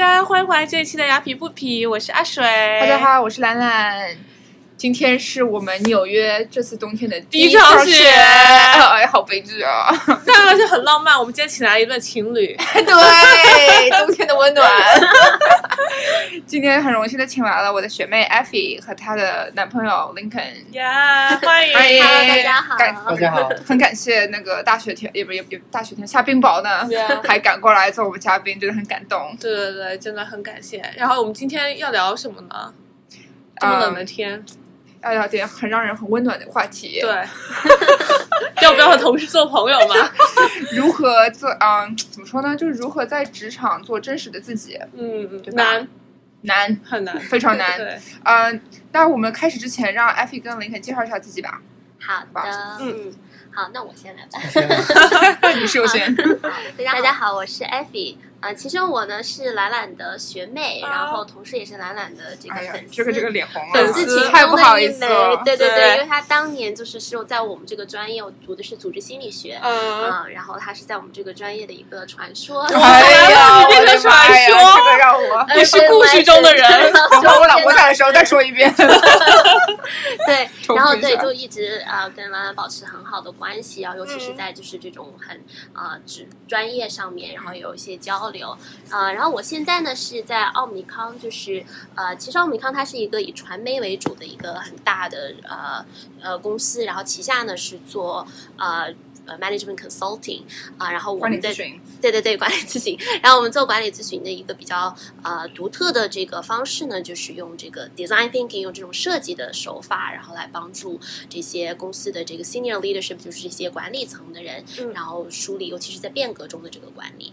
家，欢迎回来这一期的雅痞不痞，我是阿水。大家好，我是兰兰。今天是我们纽约这次冬天的第一场雪，哎，好悲剧啊！但而且很浪漫，我们今天请来一对情侣，对，冬天的温暖。今天很荣幸的请来了我的学妹 Effie 和她的男朋友 Lincoln。呀，欢迎，欢迎，大家好，大家好。很感谢那个大雪天，也不也也大雪天下冰雹呢，还赶过来做我们嘉宾，真的很感动。对对对，真的很感谢。然后我们今天要聊什么呢？这么冷的天。要聊点很让人很温暖的话题。对，要不要和同事做朋友嘛？如何做？嗯，怎么说呢？就是如何在职场做真实的自己。嗯，难，难，很难，非常难。对，嗯，那我们开始之前，让艾菲跟林肯介绍一下自己吧。好的，嗯，好，那我先来吧。你首先。大家好，我是艾菲。啊，其实我呢是懒懒的学妹，然后同时也是懒懒的这个粉丝，这个这个脸红了，粉丝其太不好意思了，对对对，因为他当年就是是在我们这个专业，我读的是组织心理学，嗯，然后他是在我们这个专业的一个传说，哎呀，变成传说，这个让我你是故事中的人 等我老婆在的时候再说一遍，对，然后对，就一直啊跟兰兰保持很好的关系啊，尤其是在就是这种很啊职专业上面，然后有一些交流。啊。然后我现在呢是在奥米康，就是呃，其实奥米康它是一个以传媒为主的一个很大的呃呃公司，然后旗下呢是做呃呃 management consulting 啊，然后我们在对对对管理咨询，然后我们做管理咨询的一个比较呃独特的这个方式呢，就是用这个 design thinking，用这种设计的手法，然后来帮助这些公司的这个 senior leadership，就是这些管理层的人，然后梳理，尤其是在变革中的这个管理。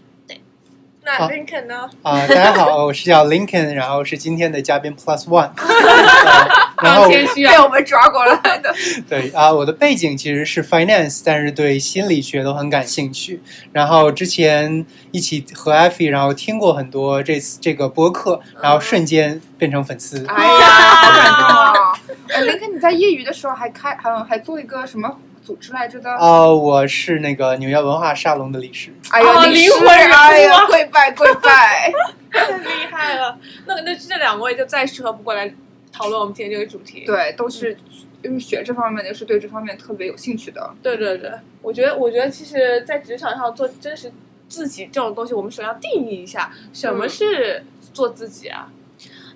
那 Lincoln 呢？啊，大家好，我是叫 Lincoln，然后是今天的嘉宾 Plus One，然后被我们抓过来的。对啊，我的背景其实是 Finance，但是对心理学都很感兴趣。然后之前一起和 Effie，然后听过很多这次这个播客，然后瞬间变成粉丝。哎呀，好感动啊！Lincoln，你在业余的时候还开还还做一个什么？组织来着的哦，我是那个纽约文化沙龙的理事。哎呀，灵魂哎呀，跪拜跪拜，太厉害了！那那这两位就再适合不过来讨论我们今天这个主题。对，都是就是学这方面的，是对这方面特别有兴趣的。对对对，我觉得我觉得其实，在职场上做真实自己这种东西，我们首先要定义一下什么是做自己啊。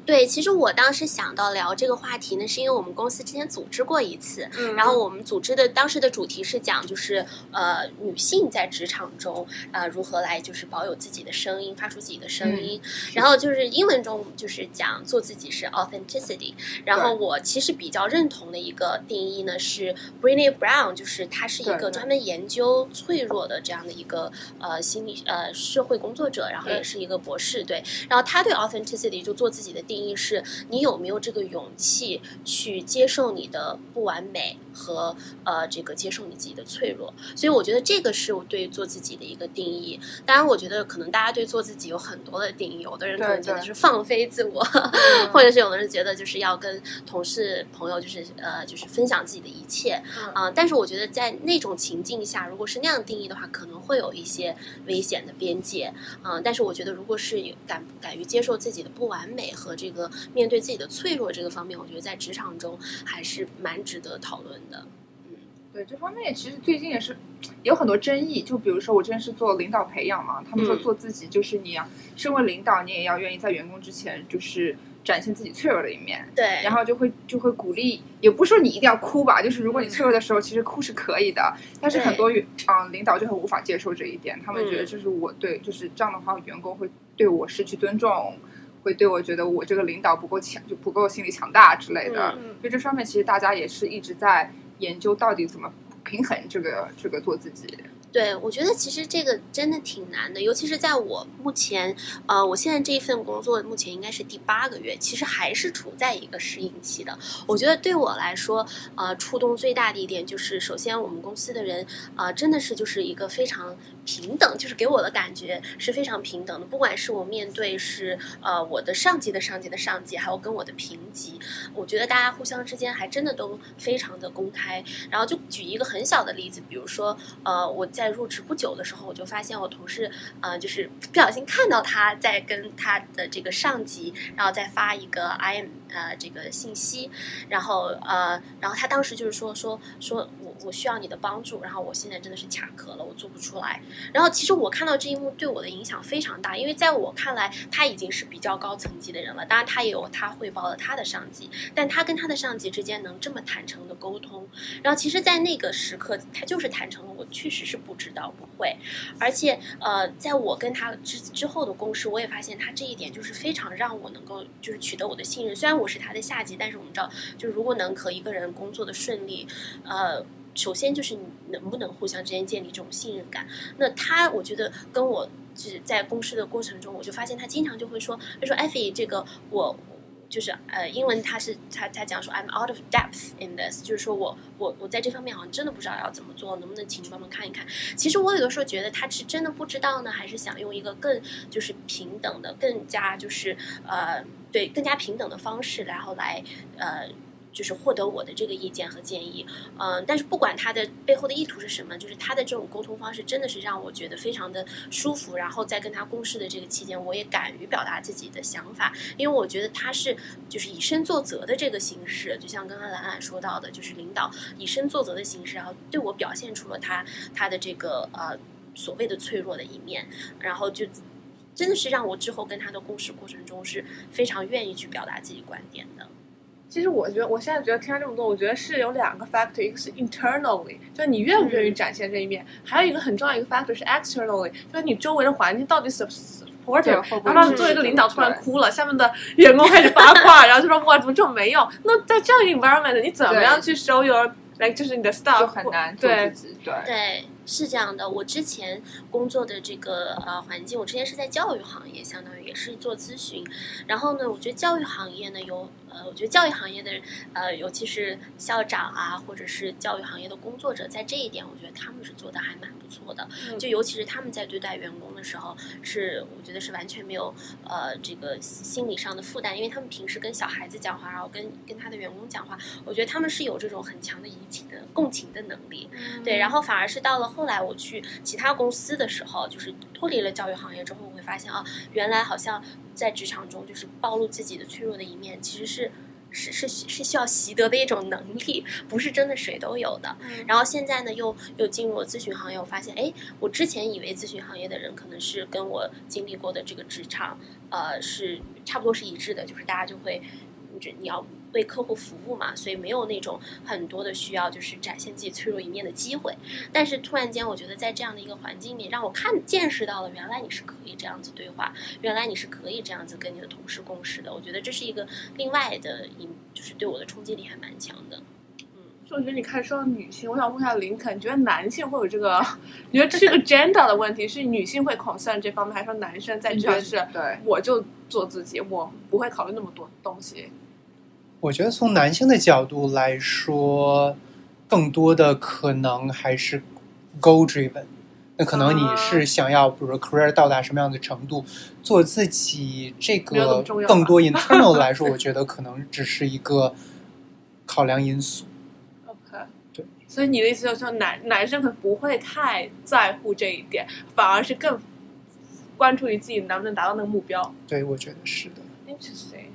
对，其实我当时想到聊这个话题呢，是因为我们公司之前组织过一次，嗯，然后我们组织的当时的主题是讲，就是呃，女性在职场中呃如何来就是保有自己的声音，发出自己的声音，然后就是英文中就是讲做自己是 authenticity，然后我其实比较认同的一个定义呢是 Brené Brown，就是她是一个专门研究脆弱的这样的一个呃心理呃社会工作者，然后也是一个博士，对，然后她对 authenticity 就做自己的。定义是你有没有这个勇气去接受你的不完美和呃这个接受你自己的脆弱，所以我觉得这个是我对做自己的一个定义。当然，我觉得可能大家对做自己有很多的定义，有的人可能觉得是放飞自我，或者是有的人觉得就是要跟同事朋友就是呃就是分享自己的一切啊。但是我觉得在那种情境下，如果是那样定义的话，可能会有一些危险的边界啊。但是我觉得，如果是有敢敢于接受自己的不完美和这个面对自己的脆弱这个方面，我觉得在职场中还是蛮值得讨论的。嗯，对这方面其实最近也是有很多争议。就比如说，我之前是做领导培养嘛，他们说做自己就是你身为领导，你也要愿意在员工之前就是展现自己脆弱的一面。对，然后就会就会鼓励，也不是说你一定要哭吧，就是如果你脆弱的时候，其实哭是可以的。但是很多嗯领导就很无法接受这一点，他们觉得就是我对就是这样的话，员工会对我失去尊重。会对我觉得我这个领导不够强，就不够心理强大之类的。就这方面，其实大家也是一直在研究到底怎么平衡这个这个做自己。对，我觉得其实这个真的挺难的，尤其是在我目前，呃，我现在这一份工作目前应该是第八个月，其实还是处在一个适应期的。我觉得对我来说，呃，触动最大的一点就是，首先我们公司的人，呃，真的是就是一个非常平等，就是给我的感觉是非常平等的。不管是我面对是呃我的上级的上级的上级，还有跟我的平级，我觉得大家互相之间还真的都非常的公开。然后就举一个很小的例子，比如说，呃，我在在入职不久的时候，我就发现我同事呃，就是不小心看到他在跟他的这个上级，然后再发一个 I am 呃这个信息，然后呃，然后他当时就是说说说我需要你的帮助，然后我现在真的是卡壳了，我做不出来。然后其实我看到这一幕对我的影响非常大，因为在我看来他已经是比较高层级的人了，当然他也有他汇报了他的上级，但他跟他的上级之间能这么坦诚的沟通，然后其实，在那个时刻，他就是坦诚了，我确实是不知道不会，而且呃，在我跟他之之后的公事，我也发现他这一点就是非常让我能够就是取得我的信任，虽然我是他的下级，但是我们知道，就如果能和一个人工作的顺利，呃。首先就是你能不能互相之间建立这种信任感。那他，我觉得跟我就是在公事的过程中，我就发现他经常就会说，他说：“艾菲，这个我就是呃，英文他是他他讲说 I'm out of depth in this，就是说我我我在这方面好像真的不知道要怎么做，能不能请你帮忙看一看？其实我有的时候觉得他是真的不知道呢，还是想用一个更就是平等的、更加就是呃对更加平等的方式，然后来呃。”就是获得我的这个意见和建议，嗯，但是不管他的背后的意图是什么，就是他的这种沟通方式真的是让我觉得非常的舒服。然后在跟他共事的这个期间，我也敢于表达自己的想法，因为我觉得他是就是以身作则的这个形式，就像刚刚兰兰说到的，就是领导以身作则的形式，然后对我表现出了他他的这个呃所谓的脆弱的一面，然后就真的是让我之后跟他的共事过程中是非常愿意去表达自己观点的。其实我觉得，我现在觉得听了这么多，我觉得是有两个 factor，一个是 internally，就是你愿不愿意展现这一面；，还有一个很重要一个 factor 是 externally，就是你周围的环境到底 supportive。然后作为一个领导突然哭了，下面的员工开始八卦，然后就说哇怎么这么没用？那在这样一个 environment，你怎么样去 show your like 就是你的 staff 很难对，对对，是这样的。我之前工作的这个呃环境，我之前是在教育行业，相当于也是做咨询。然后呢，我觉得教育行业呢有呃，我觉得教育行业的呃，尤其是校长啊，或者是教育行业的工作者，在这一点，我觉得他们是做的还蛮不错的。就尤其是他们在对待员工的时候，是我觉得是完全没有呃这个心理上的负担，因为他们平时跟小孩子讲话，然后跟跟他的员工讲话，我觉得他们是有这种很强的移情的共情的能力。对，然后反而是到了后来我去其他公司的时候，就是脱离了教育行业之后，我会发现啊，原来好像在职场中，就是暴露自己的脆弱的一面，其实是。是是是需要习得的一种能力，不是真的谁都有的。然后现在呢，又又进入了咨询行业，我发现，哎，我之前以为咨询行业的人可能是跟我经历过的这个职场，呃，是差不多是一致的，就是大家就会，就你要为客户服务嘛，所以没有那种很多的需要，就是展现自己脆弱一面的机会。但是突然间，我觉得在这样的一个环境里，让我看见识到了，原来你是可以这样子对话，原来你是可以这样子跟你的同事共事的。我觉得这是一个另外的一，就是对我的冲击力还蛮强的。就我觉得你看说到女性，我想问一下林肯，你觉得男性会有这个？你觉得这是个 gender 的问题，是女性会 concern 这方面，还是说男生在职场是对，我就做自己，我不会考虑那么多东西？我觉得从男性的角度来说，更多的可能还是 goal driven。那可能你是想要，比如说 career 到达什么样的程度，做自己这个更多 internal 来说，我觉得可能只是一个考量因素。OK，对。所以你的意思就是说，男男生可能不会太在乎这一点，反而是更关注于自己能不能达到那个目标。对，我觉得是的。Interesting。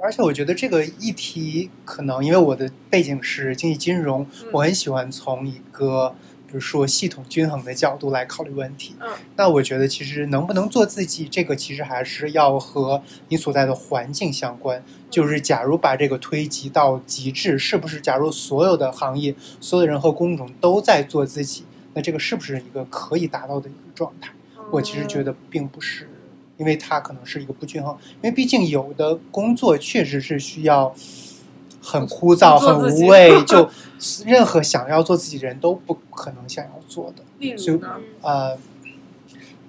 对而且我觉得这个议题可能，因为我的背景是经济金融，嗯我很喜欢从一个比如说系统均衡的角度来考虑问题。嗯那我觉得其实能不能做自己，这个其实还是要和你所在的环境相关。就是假如把这个推及到极致，是不是？假如所有的行业、所有的人和工种都在做自己，那这个是不是一个可以达到的一个状态？我其实觉得，得并不是，因为它可能是一个不均衡。因为毕竟有的工作确实是需要很枯燥、很无 味，就任何想要做自己的人都不可能想要做的。例如呢？呃，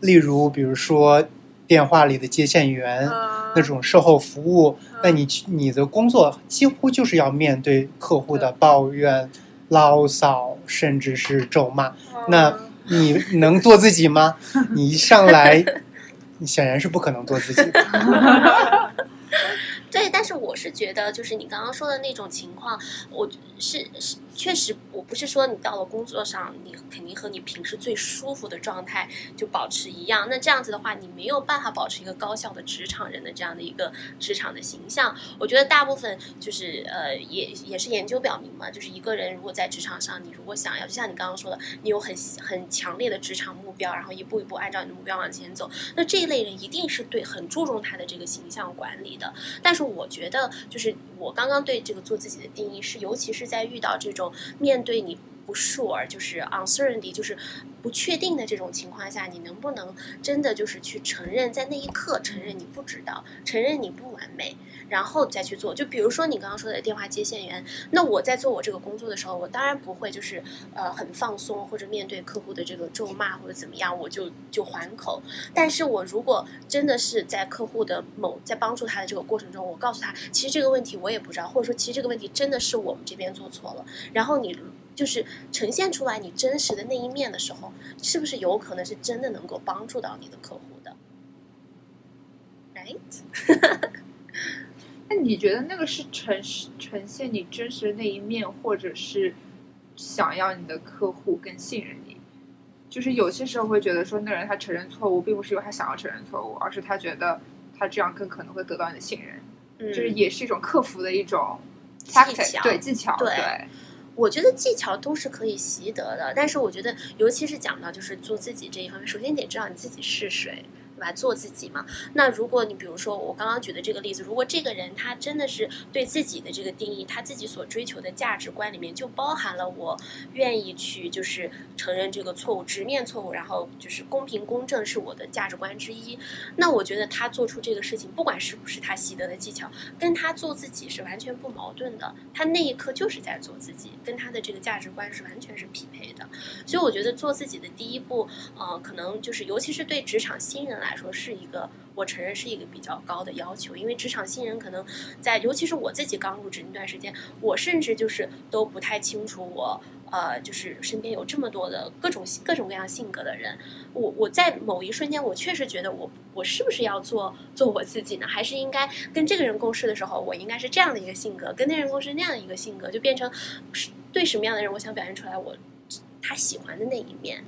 例如比如说电话里的接线员。嗯那种售后服务，那你你的工作几乎就是要面对客户的抱怨、牢骚，甚至是咒骂。嗯那你能做自己吗？你一上来，你显然是不可能做自己的。对，但但是我是觉得，就是你刚刚说的那种情况，我是是确实，我不是说你到了工作上，你肯定和你平时最舒服的状态就保持一样。那这样子的话，你没有办法保持一个高效的职场人的这样的一个职场的形象。我觉得大部分就是呃，也也是研究表明嘛，就是一个人如果在职场上，你如果想要，就像你刚刚说的，你有很很强烈的职场目标，然后一步一步按照你的目标往前走，那这一类人一定是对很注重他的这个形象管理的。但是我觉得，就是我刚刚对这个做自己的定义是，尤其是在遇到这种面对你不 sure，就是 uncertainty，就是不确定的这种情况下，你能不能真的就是去承认，在那一刻承认你不知道，承认你不完美，然后再去做。就比如说你刚刚说的电话接线员，那我在做我这个工作的时候，我当然不会就是呃很放松，或者面对客户的这个咒骂或者怎么样，我就就还口。但是我如果真的是在客户的某在帮助他的这个过程中，我告诉他，其实这个问题我也不知道，或者说其实这个问题真的是我们这边做错了，然后你就是呈现出来你真实的那一面的时候，是不是有可能是真的能够帮助到你的客户的？Right？那你觉得那个是呈呈现你真实的那一面，或者是想要你的客户更信任你？就是有些时候会觉得说，那个人他承认错误，并不是因为他想要承认错误，而是他觉得他这样更可能会得到你的信任，嗯就是也是一种克服的一种技巧对技巧，对对，我觉得技巧都是可以习得的，但是我觉得，尤其是讲到就是做自己这一方面，首先得知道你自己是谁，来？做自己嘛。那如果你比如说我刚刚举的这个例子，如果这个人他真的是对自己的这个定义，他自己所追求的价值观里面就包含了我愿意去就是承认这个错误，直面错误，然后就是公平公正是我的价值观之一。那我觉得他做出这个事情，不管是不是他习得的技巧，跟他做自己是完全不矛盾的。他那一刻就是在做自己，跟他的这个价值观是完全是匹配的。所以我觉得做自己的第一步，呃，可能就是尤其是对职场新人来来说，是一个我承认是一个比较高的要求，因为职场新人可能在，尤其是我自己刚入职那段时间，我甚至就是都不太清楚我。呃，就是身边有这么多的各种各种各样性格的人，我我在某一瞬间，我确实觉得我我是不是要做做我自己呢？还是应该跟这个人共事的时候，我应该是这样的一个性格，跟那人共事那样的一个性格，就变成对什么样的人，我想表现出来我他喜欢的那一面。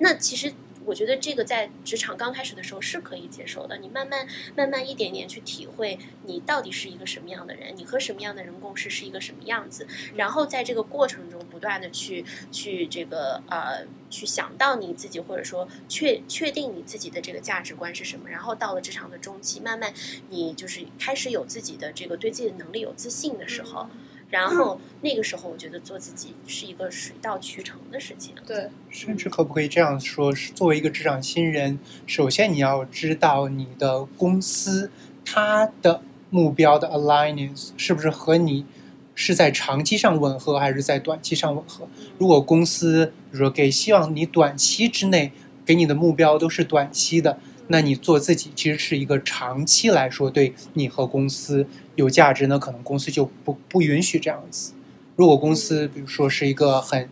那其实我觉得这个在职场刚开始的时候是可以接受的，你慢慢慢慢一点点去体会你到底是一个什么样的人，你和什么样的人共事是一个什么样子，然后在这个过程中不断的去去这个呃去想到你自己，或者说确确定你自己的这个价值观是什么，然后到了职场的中期，慢慢你就是开始有自己的这个对自己的能力有自信的时候。然后那个时候，我觉得做自己是一个水到渠成的事情。对，甚至可不可以这样说？是作为一个职场新人，首先你要知道你的公司它的目标的 alignment 是不是和你是在长期上吻合，还是在短期上吻合？如果公司比如说给希望你短期之内给你的目标都是短期的，那你做自己其实是一个长期来说对你和公司有价值，那可能公司就不不允许这样子。如果公司比如说是一个很，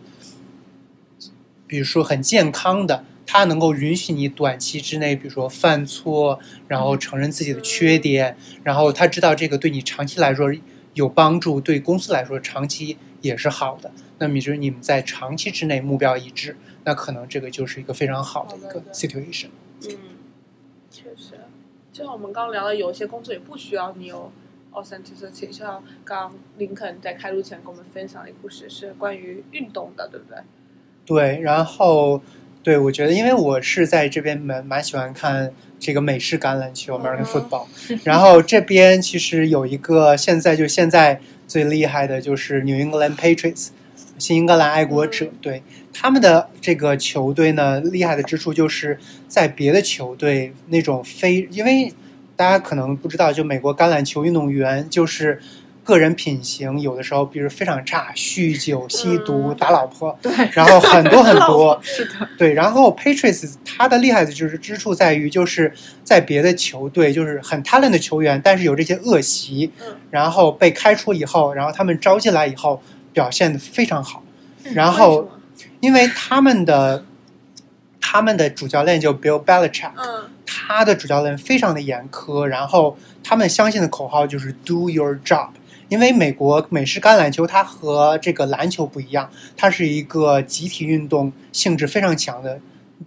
比如说很健康的，它能够允许你短期之内，比如说犯错，然后承认自己的缺点，然后他知道这个对你长期来说有帮助，对公司来说长期也是好的。那么就是你们在长期之内目标一致，那可能这个就是一个非常好的一个 situation。嗯，确实，就像我们刚刚聊的，有一些工作也不需要你有 authenticity，就像刚刚林肯在开录前跟我们分享的一个故事，是关于运动的，对不对？对，然后对我觉得，因为我是在这边蛮蛮喜欢看这个美式橄榄球 （American 嗯 football），、然后这边其实有一个现在就现在最厉害的就是 New England Patriots，新英格兰爱国者，嗯对他们的这个球队呢，厉害的之处就是在别的球队那种非，因为大家可能不知道，就美国橄榄球运动员就是。个人品行有的时候，比如非常差，酗酒、吸毒、嗯。打老婆，对，然后很多很多，是的，对，然后 Patriots 他的厉害的就是之处在于，就是在别的球队就是很 talent 的球员，但是有这些恶习，嗯。然后被开除以后，然后他们招进来以后表现的非常好，然后因为他们的他们的主教练就 Bill Belichick，嗯他他的主教练非常的严苛，然后他们相信的口号就是 “Do your job”。因为美国美式橄榄球它和这个篮球不一样，它是一个集体运动性质非常强的，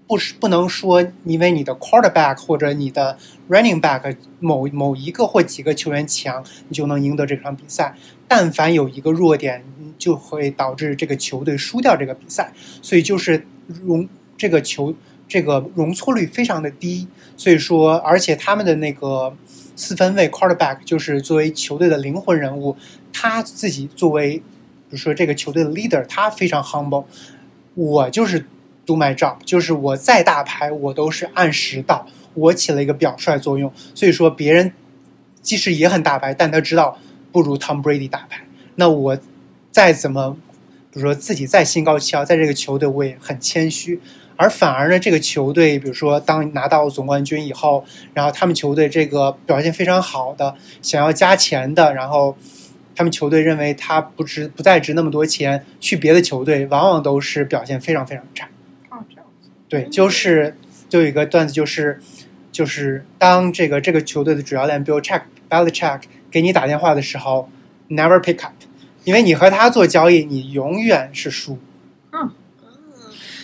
不是不能说因为你的 quarterback 或者你的 running back 某某一个或几个球员强，你就能赢得这场比赛。但凡有一个弱点，就会导致这个球队输掉这个比赛。所以就是容这个球这个容错率非常的低。所以说，而且他们的那个。四分卫 quarterback 就是作为球队的灵魂人物，他自己作为，比如说这个球队的 leader，他非常 humble。我就是 do my job，就是我再大牌我都是按时到，我起了一个表率作用。所以说别人即使也很大牌，但他知道不如 Tom Brady 大牌。那我再怎么，比如说自己再心高气傲，在这个球队我也很谦虚。而反而呢，这个球队，比如说当拿到总冠军以后，然后他们球队这个表现非常好的，想要加钱的，然后他们球队认为他不值不再值那么多钱，去别的球队，往往都是表现非常非常差。对，就是就有一个段子，就是就是当这个这个球队的主教练 Bill Check Belichick 给你打电话的时候，Never pick up，因为你和他做交易，你永远是输。嗯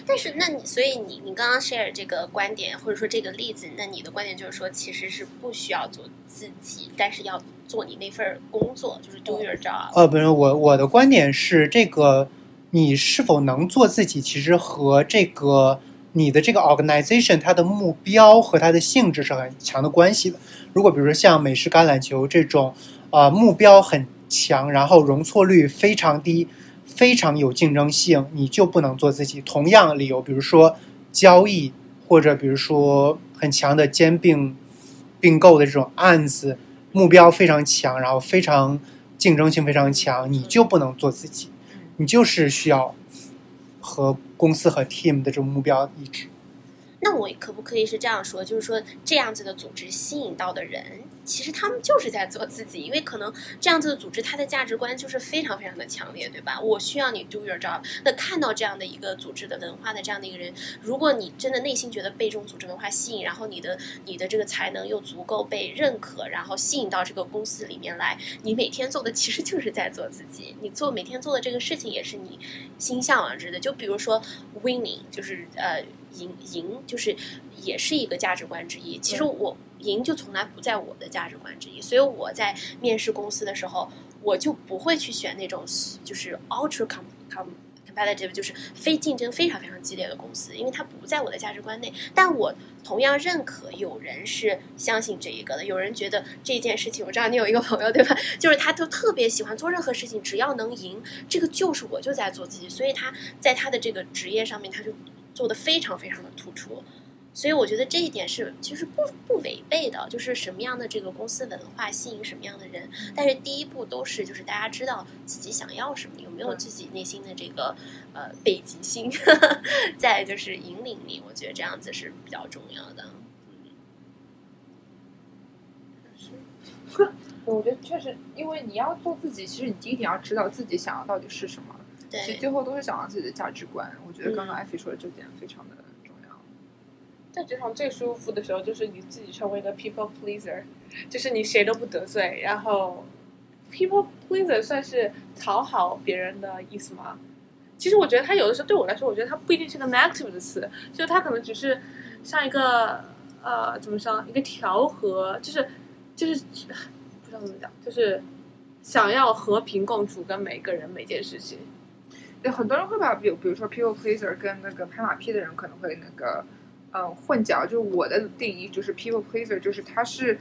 但是，那你所以你你刚刚 share 这个观点或者说这个例子，那你的观点就是说，其实是不需要做自己，但是要做你那份工作，就是 do your job。呃，不是，我我的观点是，这个你是否能做自己，其实和这个你的这个 organization 它的目标和它的性质是很强的关系的。如果比如说像美式橄榄球这种，呃，目标很强，然后容错率非常低。非常有竞争性，你就不能做自己。同样理由，比如说交易，或者比如说很强的兼并并购的这种案子，目标非常强，然后非常竞争性非常强，你就不能做自己。你就是需要和公司和 team 的这种目标一致。那我可不可以是这样说？就是说，这样子的组织吸引到的人，其实他们就是在做自己，因为可能这样子的组织，它的价值观就是非常非常的强烈，对吧？我需要你 do your job。那看到这样的一个组织的文化的这样的一个人，如果你真的内心觉得被这种组织文化吸引，然后你的你的这个才能又足够被认可，然后吸引到这个公司里面来，你每天做的其实就是在做自己。你做每天做的这个事情，也是你心向往之的。就比如说 winning，就是呃。赢赢就是也是一个价值观之一。其实我赢就从来不在我的价值观之一，所以我在面试公司的时候，我就不会去选那种就是 ultra com com competitive，就是非竞争非常非常激烈的公司，因为它不在我的价值观内。但我同样认可有人是相信这一个的，有人觉得这件事情，我知道你有一个朋友对吧？就是他就特别喜欢做任何事情，只要能赢，这个就是我就在做自己，所以他在他的这个职业上面，他就。做的非常非常的突出，所以我觉得这一点是其实不不违背的，就是什么样的这个公司文化吸引什么样的人，但是第一步都是就是大家知道自己想要什么，有没有自己内心的这个呃北极星 在就是引领你，我觉得这样子是比较重要的。是，我觉得确实，因为你要做自己，其实你第一点要知道自己想要到底是什么。其实最后都是讲到自己的价值观，我觉得刚刚艾菲说的这点非常的重要。在职场最舒服的时候，就是你自己成为一个 people pleaser，就是你谁都不得罪，然后 people pleaser 算是讨好别人的意思吗？其实我觉得他有的时候对我来说，我觉得他不一定是个 negative 的词，就他可能只是像一个呃怎么说，一个调和，就是就是不知道怎么讲，就是想要和平共处跟每个人每件事情。对，很多人会把比比如说 people pleaser 跟那个拍马屁的人可能会那个嗯混淆。就是我的定义就是 people pleaser，就是他是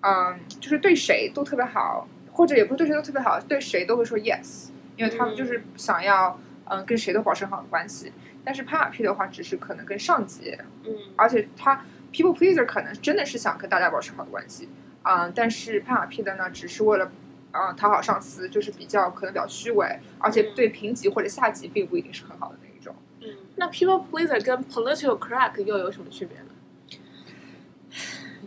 嗯就是对谁都特别好，或者也不是对谁都特别好，对谁都会说 yes，因为他们就是想要嗯跟谁都保持好的关系。但是拍马屁的话，只是可能跟上级，嗯，而且他 people pleaser 可能真的是想跟大家保持好的关系，嗯，但是拍马屁的呢，只是为了。啊，讨好上司就是比较可能比较虚伪，而且对平级或者下级并不一定是很好的那一种。嗯，那 people pleaser 跟 political crack 又有什么区别呢？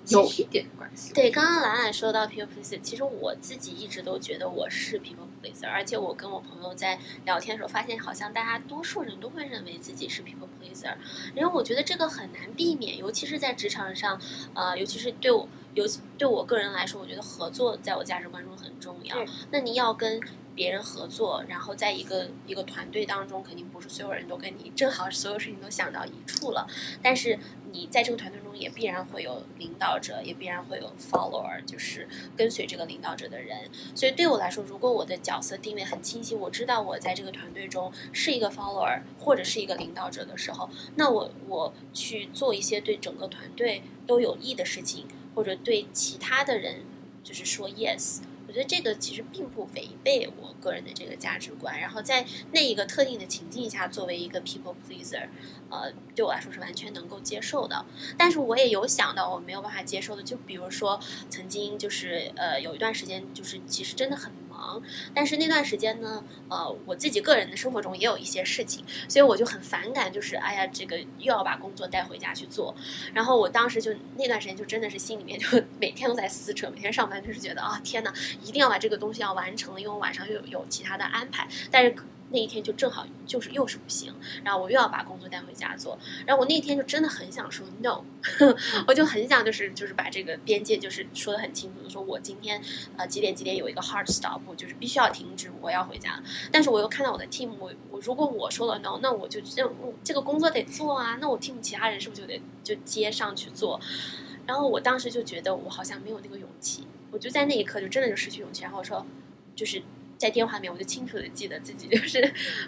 有一点关系。对，刚刚兰兰说到 people pleaser，其实我自己一直都觉得我是 people pleaser，而且我跟我朋友在聊天的时候发现，好像大家多数人都会认为自己是 people pleaser，因为我觉得这个很难避免，尤其是在职场上，呃，尤其是对我，尤其对我个人来说，我觉得合作在我价值观中很重要。那你要跟别人合作，然后在一个一个团队当中，肯定不是所有人都跟你正好所有事情都想到一处了。但是你在这个团队中也必然会有领导者，也必然会有 follower，就是跟随这个领导者的人。所以对我来说，如果我的角色定位很清晰，我知道我在这个团队中是一个 follower 或者是一个领导者的时候，那我我去做一些对整个团队都有益的事情，或者对其他的人就是说 yes。觉得这个其实并不违背我个人的这个价值观，然后在那一个特定的情境下，作为一个 people pleaser，呃，对我来说是完全能够接受的。但是我也有想到我没有办法接受的，就比如说曾经就是呃有一段时间就是其实真的很忙，但是那段时间呢，呃我自己个人的生活中也有一些事情，所以我就很反感，就是哎呀这个又要把工作带回家去做，然后我当时就那段时间就真的是心里面就每天都在撕扯，每天上班就是觉得啊天呐，一定要把这个东西要完成，因为我晚上又有其他的安排，但是。那一天就正好就是又是不行，然后我又要把工作带回家做，然后我那天就真的很想说 no，我就很想就是就是把这个边界就是说的很清楚的说，我今天呃几点几点有一个 hard stop，就是必须要停止，我要回家。但是我又看到我的 team，我我如果我说了 no，那我就这这个工作得做啊，那我 team 其他人是不是就得就接上去做？然后我当时就觉得我好像没有那个勇气，我就在那一刻就真的就失去勇气，然后我说就是。在电话里面，我就清楚的记得自己就是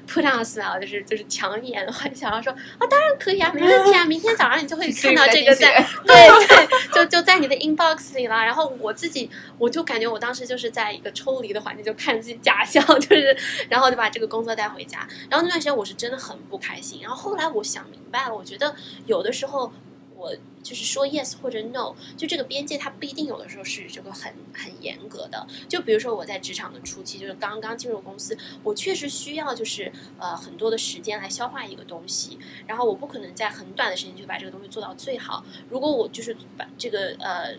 put on a smile，就是就是强颜欢笑，然后说啊，当然可以啊，没问题啊，明天早上你就会看到这个在对对，就就在你的 inbox 里了。然后我自己，我就感觉我当时就是在一个抽离的环境，就看自己假笑，就是然后就把这个工作带回家。然后那段时间我是真的很不开心。然后后来我想明白了，我觉得有的时候。我就是说 yes 或者 no，就这个边界它不一定有的时候是这个很很严格的。就比如说我在职场的初期，就是刚刚进入公司，我确实需要就是呃很多的时间来消化一个东西，然后我不可能在很短的时间就把这个东西做到最好。如果我就是把这个呃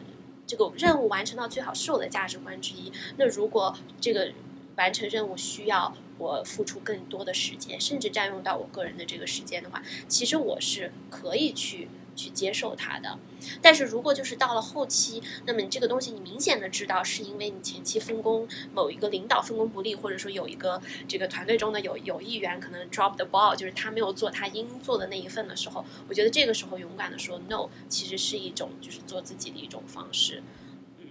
这个任务完成到最好是我的价值观之一，那如果这个完成任务需要我付出更多的时间，甚至占用到我个人的这个时间的话，其实我是可以去。去接受它的，但是如果就是到了后期，那么你这个东西你明显的知道是因为你前期分工某一个领导分工不力，或者说有一个这个团队中的有有一员可能 drop the ball，就是他没有做他应做的那一份的时候，我觉得这个时候勇敢的说 no，其实是一种就是做自己的一种方式，嗯，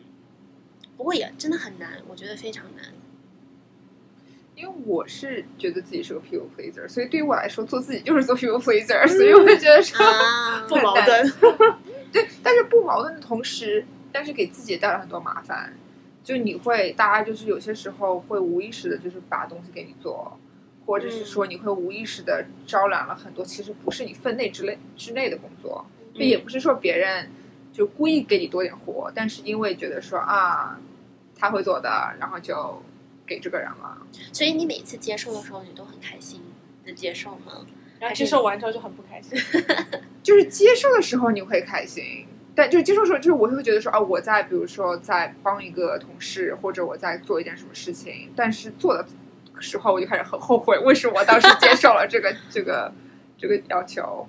不过也真的很难，我觉得非常难。因为我是觉得自己是个 people pleaser，所以对于我来说，做自己就是做 people pleaser，所以我就觉得说 不矛盾。对，但是不矛盾的同时，但是给自己带来很多麻烦。就你会，大家就是有些时候会无意识的，就是把东西给你做，或者是说你会无意识的招揽了很多其实不是你分内之类之内的工作，就也不是说别人就故意给你多点活，但是因为觉得说啊他会做的，然后就。给这个人了，所以你每次接受的时候，你都很开心的接受吗？然后接受完之后就很不开心。就是接受的时候你会开心，但就是接受的时候，就是我会觉得说啊，我在比如说在帮一个同事，或者我在做一件什么事情，但是做的时候我就开始很后悔，为什么我当时接受了这个这个这个要求。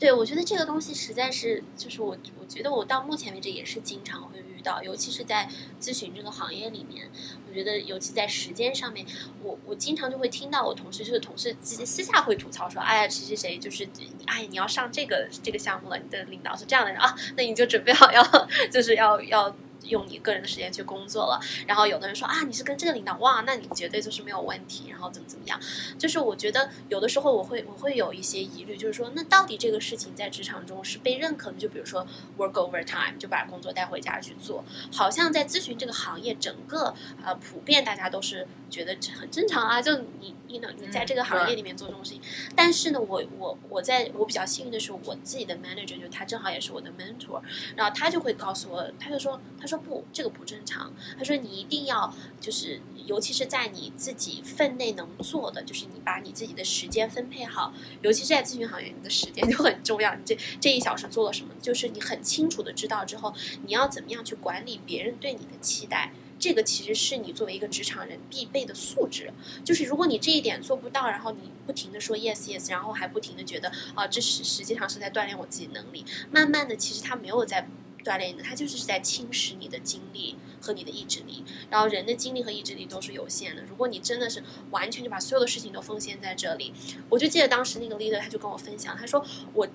对，我觉得这个东西实在是，就是我我觉得我到目前为止也是经常会遇到，尤其是在咨询这个行业里面，我觉得尤其在时间上面，我我经常就会听到我同事就是同事私下会吐槽说，哎呀谁谁谁就是哎你要上这个这个项目了，你的领导是这样的人啊，那你就准备好要就是要要。用你个人的时间去工作了，然后有的人说啊，你是跟这个领导哇，那你绝对就是没有问题，然后怎么怎么样？就是我觉得有的时候我会我会有一些疑虑，就是说那到底这个事情在职场中是被认可的？就比如说 work overtime，就把工作带回家去做，好像在咨询这个行业整个呃普遍大家都是觉得很正常啊，就你你呢你在这个行业里面做这种事情，但是呢我我我在我比较幸运的是我自己的 manager 就他正好也是我的 mentor，然后他就会告诉我，他就说他。说不，这个不正常。他说你一定要就是，尤其是在你自己分内能做的，就是你把你自己的时间分配好，尤其是在咨询行业，你的时间就很重要。你这这一小时做了什么，就是你很清楚的知道之后，你要怎么样去管理别人对你的期待。这个其实是你作为一个职场人必备的素质，就是如果你这一点做不到，然后你不停的说 yes yes，然后还不停的觉得啊，这是实际上是在锻炼我自己能力，慢慢的其实他没有在锻炼你的，他就是在侵蚀你的精力和你的意志力。然后人的精力和意志力都是有限的，如果你真的是完全就把所有的事情都奉献在这里，我就记得当时那个 leader 他就跟我分享，他说我。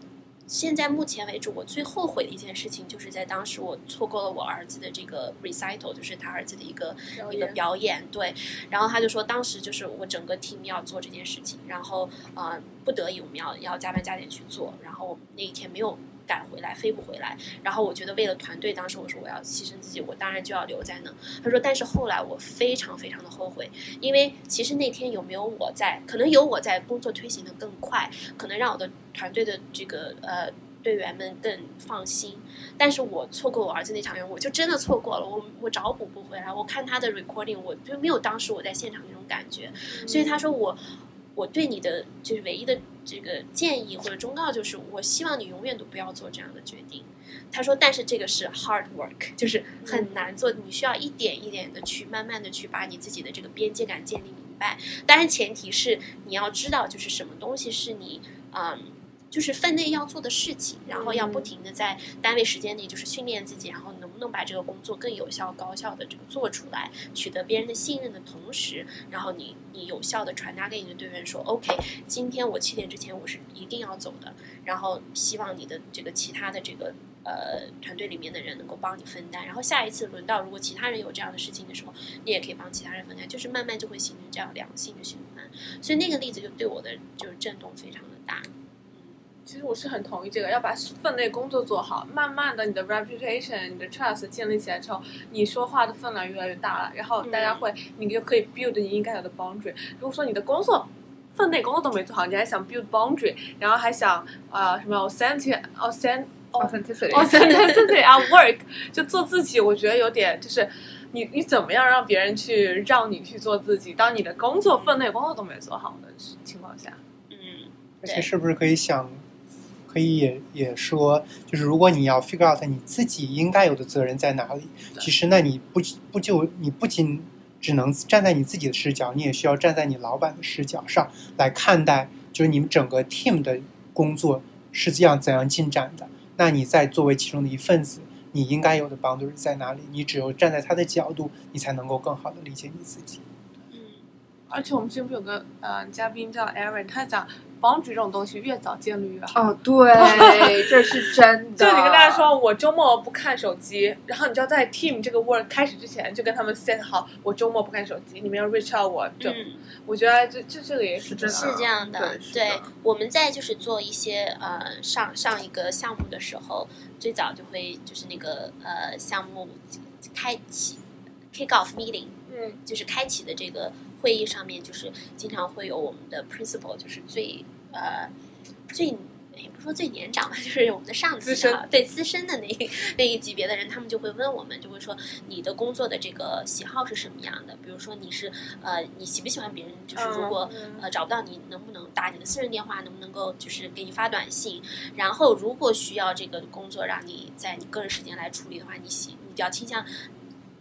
现在目前为止，我最后悔的一件事情，就是在当时我错过了我儿子的这个 recital，就是他儿子的一个一个表演，对。然后他就说，当时就是我整个 team 要做这件事情，然后呃不得已我们要要加班加点去做，然后那一天没有赶回来，飞不回来。然后我觉得为了团队，当时我说我要牺牲自己，我当然就要留在那。他说，但是后来我非常非常的后悔，因为其实那天有没有我在，可能有我在工作推行的更快，可能让我的团队的这个呃。队员们更放心，但是我错过我儿子那场演，我就真的错过了，我我找补不回来。我看他的 recording，我就没有当时我在现场那种感觉，所以他说我我对你的就是唯一的这个建议或者忠告就是，我希望你永远都不要做这样的决定。他说，但是这个是 hard work，就是很难做，你需要一点一点的去慢慢的去把你自己的这个边界感建立明白。当然前提是你要知道，就是什么东西是你嗯。就是分内要做的事情，然后要不停的在单位时间内就是训练自己，然后能能把这个工作更有效、高效的这个做出来，取得别人的信任的同时，然后你你有效的传达给你的队员说，OK，今天我七点之前我是一定要走的，然后希望你的这个其他的这个呃团队里面的人能够帮你分担，然后下一次轮到如果其他人有这样的事情的时候，你也可以帮其他人分担，就是慢慢就会形成这样良性的循环，所以那个例子就对我的就是震动非常的大。其实我是很同意这个，要把分内工作做好，慢慢的你的 reputation、你的 trust 建立起来之后，你说话的分量越来越大了，然后大家会，你就可以 build 你应该有的 boundary。如果说你的工作分内工作都没做好，你还想 build boundary，然后还想啊、什么 authentic、authentic、authenticity，authenticity at work，就做自己，我觉得有点就是。你你怎么样让别人去让你去做自己？当你的工作分内工作都没做好的情况下，嗯，而且是不是可以想，可以也也说，就是如果你要 figure out 你自己应该有的责任在哪里，其实那你不不就你不仅只能站在你自己的视角，你也需要站在你老板的视角上来看待，就是你们整个 team 的工作是这样怎样进展的。那你在作为其中的一份子，你应该有的 boundary 在哪里？你只有站在他的角度，你才能够更好的理解你自己。嗯，而且我们之前不是有个呃嘉宾叫 Aaron，他讲 boundary 这种东西越早建立越好。哦，对，这是真的。就你跟大家说，我周末不看手机，然后你就要在 team 这个 work 开始之前就跟他们 set 好，我周末不看手机，你们要 reach out 我。就、嗯我觉得这这这个也是真的。是这样的，对我们在就是做一些呃上上一个项目的时候，最早就会就是那个呃项目开启 kick off meeting，嗯就是开启的这个会议上面，就是经常会有我们的 principal，就是最呃最。也不说最年长吧，就是我们的上司对资深的那一那一级别的人，他们就会问我们，就会说你的工作的这个喜好是什么样的？比如说你是呃，你喜不喜欢别人？就是如果、嗯呃找不到你，能不能打你的私人电话？能不能够就是给你发短信？然后如果需要这个工作让你在你个人时间来处理的话，你喜你比较倾向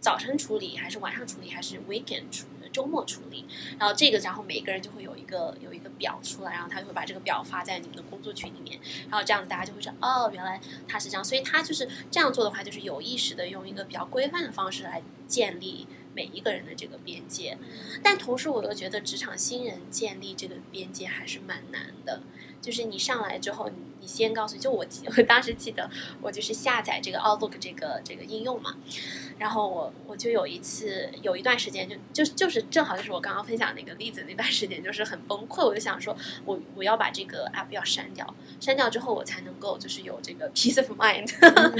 早晨处理，还是晚上处理，还是 weekend 处周末处理？然后这个，然后每个人就会有一个有一个表出来，然后他就会把这个表发在你们的工作群里面，然后这样子大家就会知道哦，原来他是这样，所以他就是这样做的话，就是有意识的用一个比较规范的方式来建立每一个人的这个边界。但同时，我又觉得职场新人建立这个边界还是蛮难的。就是你上来之后，你你先告诉，就我记，我当时记得我就是下载这个 Outlook 这个这个应用嘛，然后我我就有一次有一段时间就就就是正好就是我刚刚分享那个例子那段时间就是很崩溃，我就想说我我要把这个 app 要删掉，删掉之后我才能够就是有这个 peace of mind。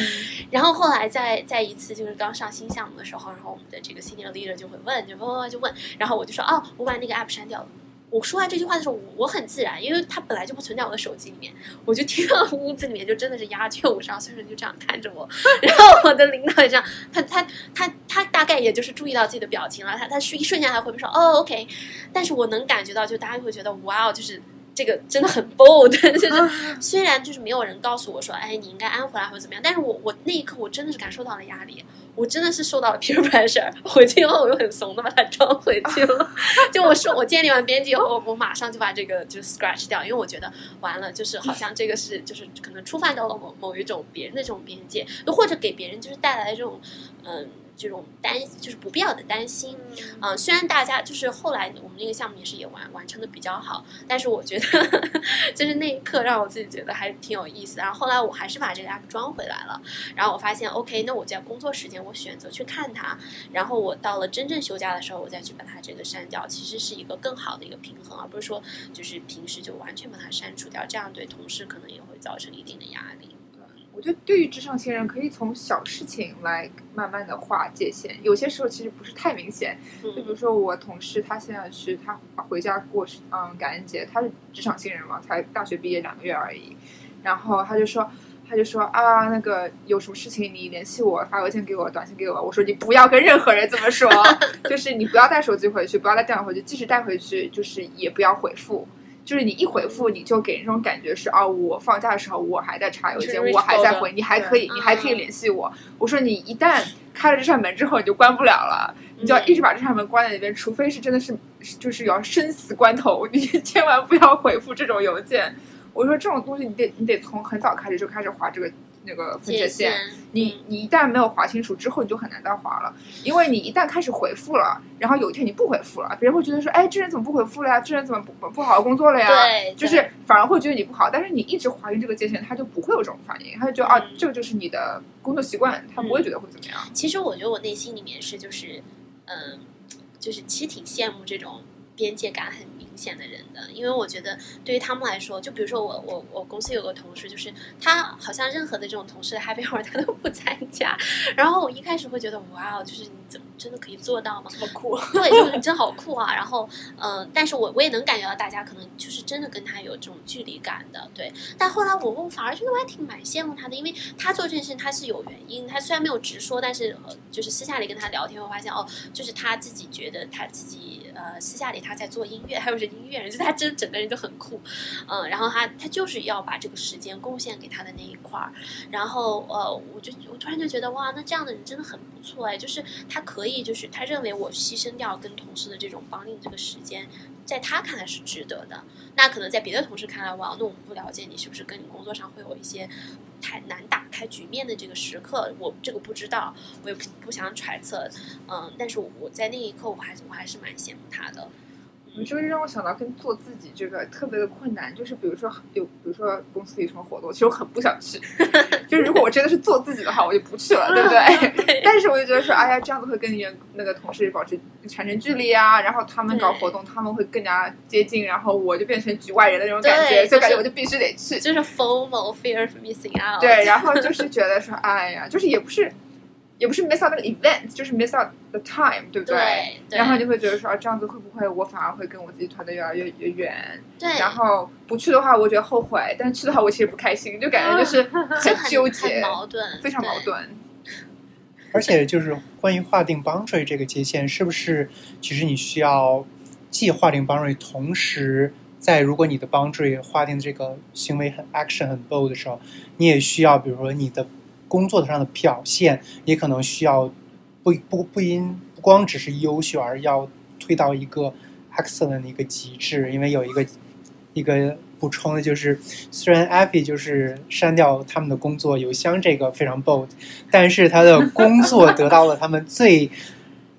然后后来在在一次就是刚上新项目的时候，然后我们的这个 senior leader 就会问，就问问就问，然后我就说哦，我把那个 app 删掉了。我说完这句话的时候，我我很自然，因为它本来就不存在我的手机里面，我就听到屋子里面就真的是鸦雀无声，所有人就这样看着我，然后我的领导也这样，他他他他大概也就是注意到自己的表情了，他他是一瞬间还会说哦 OK，但是我能感觉到，就大家会觉得哇哦，就是。这个真的很 bold，就是虽然就是没有人告诉我说，哎，你应该安回来或者怎么样，但是我我那一刻我真的是感受到了压力，我真的是受到了 peer pressure。回去以后我又很怂的把它装回去了。就我说我建立完编辑以后，我马上就把这个就 scratch 掉，因为我觉得完了，就是好像这个是就是可能触犯到了某某一种别人的这种边界，又或者给别人就是带来这种嗯。这种担就是不必要的担心，嗯，虽然大家就是后来我们那个项目也是也完完成的比较好，但是我觉得 就是那一刻让我自己觉得还挺有意思。然后后来我还是把这个 app 装回来了，然后我发现 OK，那我在工作时间我选择去看它，然后我到了真正休假的时候我再去把它这个删掉，其实是一个更好的一个平衡，而不是说就是平时就完全把它删除掉，这样对同事可能也会造成一定的压力。我觉得对于职场新人，可以从小事情来慢慢的划界限。有些时候其实不是太明显。就比如说我同事，他现在是他回家过嗯感恩节，他是职场新人嘛，才大学毕业两个月而已。然后他就说，他就说啊，那个有什么事情你联系我，发邮件给我，短信给我。我说你不要跟任何人这么说，就是你不要带手机回去，不要带电脑回去，即使带回去，就是也不要回复。就是你一回复，你就给人一种感觉是啊，我放假的时候我还在查邮件，我还在回，你还可以，你还可以联系我。我说你一旦开了这扇门之后，你就关不了了，你就要一直把这扇门关在那边，除非是真的是就是要生死关头，你 千万不要回复这种邮件。我说这种东西，你得你得从很早开始就开始划这个。那个分界线，你你一旦没有划清楚之后，你就很难再划了。因为你一旦开始回复了，然后有一天你不回复了，别人会觉得说，哎，这人怎么不回复了呀？这人怎么不不好好工作了呀？对，就是反而会觉得你不好。但是你一直划定这个界限，他就不会有这种反应，他就觉得啊，这个就是你的工作习惯，他不会觉得会怎么样。其实我觉得我内心里面是就是，嗯，就是其实挺羡慕这种边界感很。显的人的，因为我觉得对于他们来说，就比如说我我我公司有个同事，就是他好像任何的这种同事 happy hour 他都不参加，然后我一开始会觉得哇，就是怎么真的可以做到吗？好酷，对，就是真好酷啊。然后嗯，但是我我也能感觉到大家可能就是真的跟他有这种距离感的，对。但后来我我反而觉得我还挺蛮羡慕他的，因为他做这件事情他是有原因，他虽然没有直说，但是呃就是私下里跟他聊天，我发现哦，就是他自己觉得他自己呃私下里他在做音乐，还有是。音乐人，就他真整个人就很酷，嗯，然后他他就是要把这个时间贡献给他的那一块儿，然后呃，我就我突然就觉得哇，那这样的人真的很不错哎，就是他他可以，就是他认为我牺牲掉跟同事的这种绑定这个时间，在他看来是值得的，那可能在别的同事看来，哇，那我们不了解你是不是跟你工作上会有一些太难打开局面的这个时刻，我这个不知道，我也不不想揣测，嗯，但是我在那一刻，我还是我还是蛮羡慕他的。你这个让我想到跟做自己这个特别的困难，就是比如说有，比如说公司里什么活动，其实我很不想去。就是如果我真的是做自己的话，我就不去了，对不对？但是我就觉得说，哎呀，这样子会跟员那个同事保持产生距离啊，然后他们搞活动，他们会更加接近，然后我就变成局外人的那种感觉，所以感觉我就必须得去。就是 formal fear of missing out。对，然后就是觉得说，哎呀，就是也不是。也不是 miss out 那个 event，就是 miss out the time，对不对？然后你就会觉得说，啊，这样子会不会我反而会跟我自己团队越来越越远？对。然后不去的话，我觉得后悔；但是去的话，我其实不开心，就感觉就是 很纠结、矛盾，非常矛盾。而且就是关于划定 boundary 这个界限，是不是其实你需要既划定 boundary，同时在如果你的 boundary 划定这个行为很 action 很 bold 的时候，你也需要，比如说你的。工作上的表现也可能需要不不不因不光只是优秀，而要推到一个 excellent 的一个极致。因为有一个一个补充的就是，虽然 Effie 就是删掉他们的工作邮箱这个非常 bold，但是他的工作得到了他们最。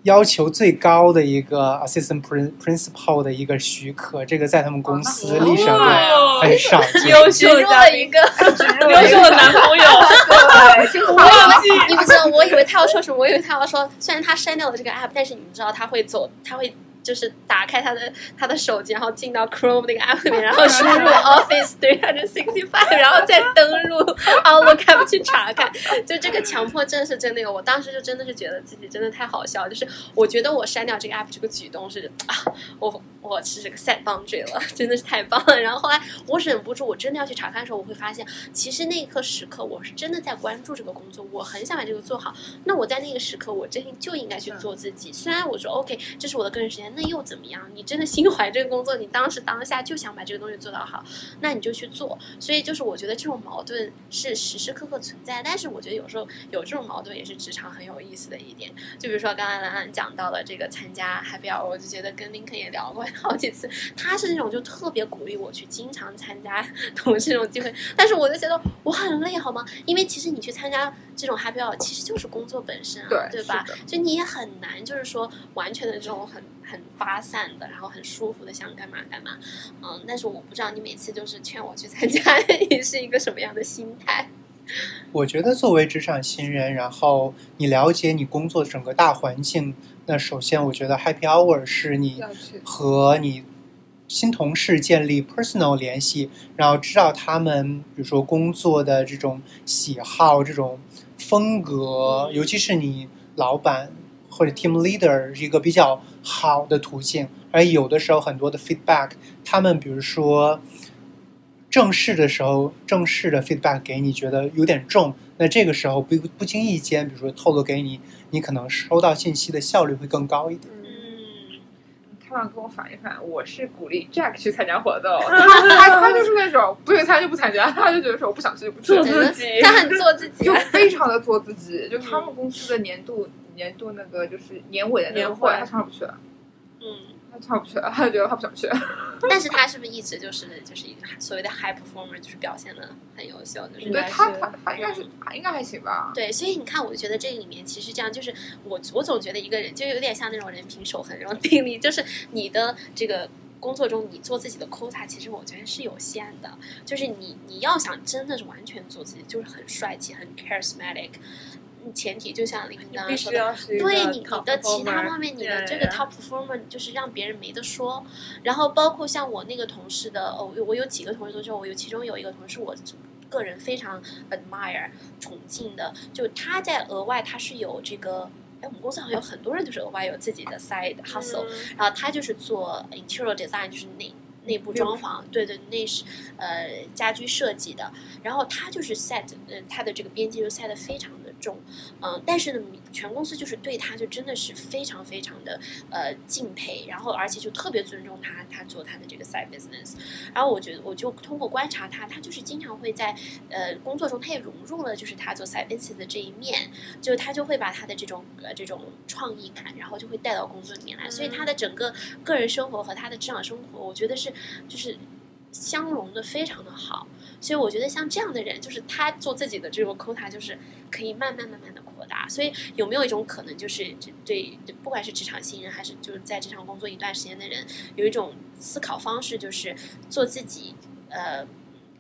要求最高的一个 assistant principal 的一个许可，这个在他们公司历史上很少见。优秀的一个 优秀的男朋友，对，我以为你不知道，我以为他要说什么，我以为他要说，虽然他删掉了这个 app，但是你们知道他会走，他会。就是打开他的他的手机，然后进到 Chrome 那个 app 里面，然后输入 Office 365，然后再登录 Outlook app 去查看。就这个强迫症是真的有，我当时就真的是觉得自己真的太好笑，就是我觉得我删掉这个 app 这个举动是啊，我我是这个 set boundary 了，真的是太棒了。然后后来我忍不住，我真的要去查看的时候，我会发现，其实那一刻时刻我是真的在关注这个工作，我很想把这个做好。那我在那个时刻，我真就应该去做自己。虽然我说 OK，这是我的个人时间，那又怎么样？你真的心怀这个工作，你当时当下就想把这个东西做到好，那你就去做。所以就是我觉得这种矛盾是时时刻刻存在，但是我觉得有时候有这种矛盾也是职场很有意思的一点。就比如说刚才兰兰讲到了这个参加 Happy Hour，我就觉得跟林肯也聊过好几次，他是那种就特别鼓励我去经常参加同事这种机会，但是我就觉得我很累，好吗？因为其实你去参加这种 Happy Hour，其实就是工作本身啊，对对吧？就你也很难，就是说完全的这种很很发散的，然后很舒服的想干嘛干嘛，嗯，但是我不知道你每次就是劝我去参加，你是一个什么样的心态？我觉得作为职场新人，然后你了解你工作整个大环境，那首先我觉得 Happy Hour 是你和你新同事建立 personal 联系，然后知道他们比如说工作的这种喜好、这种风格，尤其是你老板或者 team leader 是一个比较好的途径。而有的时候很多的 feedback，他们比如说正式的时候，正式的 feedback 给你觉得有点重，那这个时候不不经意间，比如说透露给你，你可能收到信息的效率会更高一点。嗯，他们跟我反一反，我是鼓励 Jack 去参加活动，他他他就是那种不用参加就不参加，他就觉得说我不想去就不去，做自己他很 做自己就，非常的做自己。就他们公司的年度年度那个就是年尾的那个年会会，他从来不去了，嗯。他唱不去了，他 就觉得他不想去。但是他是不是一直就是就是一个所谓的 high performer，就是表现的很优秀，就是对应该是他他他应该是应该还行吧。对，所以你看，我就觉得这里面其实这样，就是我我总觉得一个人就有点像那种人品守恒这种定力，就是你的这个工作中你做自己的 quota，其实我觉得是有限的，就是你你要想真的是完全做自己，就是很帅气、很 charismatic，嗯前提就像林刚刚说的。要是一个对你，你的其他方面，你的这个 top performer 就是让别人没得说。然后包括像我那个同事的，哦，我有几个同事都说，我有其中有一个同事，我个人非常 admire 崇敬的，就他在额外他是有这个。哎，我们公司好像有很多人就是额外有自己的 side hustle，、嗯然后他就是做 interior design，就是内内部装潢，对对，内饰呃家居设计的。然后他就是 set，呃，他的这个边界就 set 的非常的重，嗯、但是呢，全公司就是对他就真的是非常非常的呃敬佩，然后而且就特别尊重他，他做他的这个 side business。然后我觉得我就通过观察他，他就是经常会在呃工作中，他也融入了就是他做 side business 的这一面，就是他就会把他的这种呃这种创意感，然后就会带到工作里面来，所以他的整个个人生活和他的职场生活，我觉得是就是相融的非常的好。所以我觉得像这样的人，就是他做自己的这个 quota，就是可以慢慢慢慢的扩大。所以有没有一种可能，就是这对不管是职场新人，还是就是在职场工作一段时间的人，有一种思考方式，就是做自己，呃。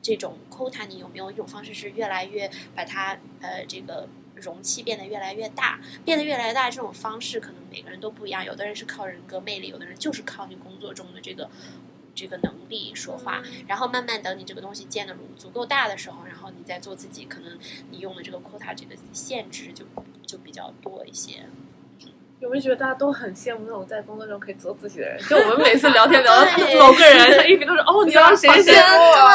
这种 quota，你有没有一种方式是越来越把它呃这个容器变得越来越大，变得越来越大？这种方式可能每个人都不一样，有的人是靠人格魅力，有的人就是靠你工作中的这个这个能力说话。然后慢慢等你这个东西建的足够大的时候，然后你再做自己，可能你用的这个 quota 这个限制就就比较多一些。有没有觉得大家都很羡慕那种在工作中可以做自己的人？就我们每次 聊天聊到对某个人，他一直都是哦，你要谁谁谁，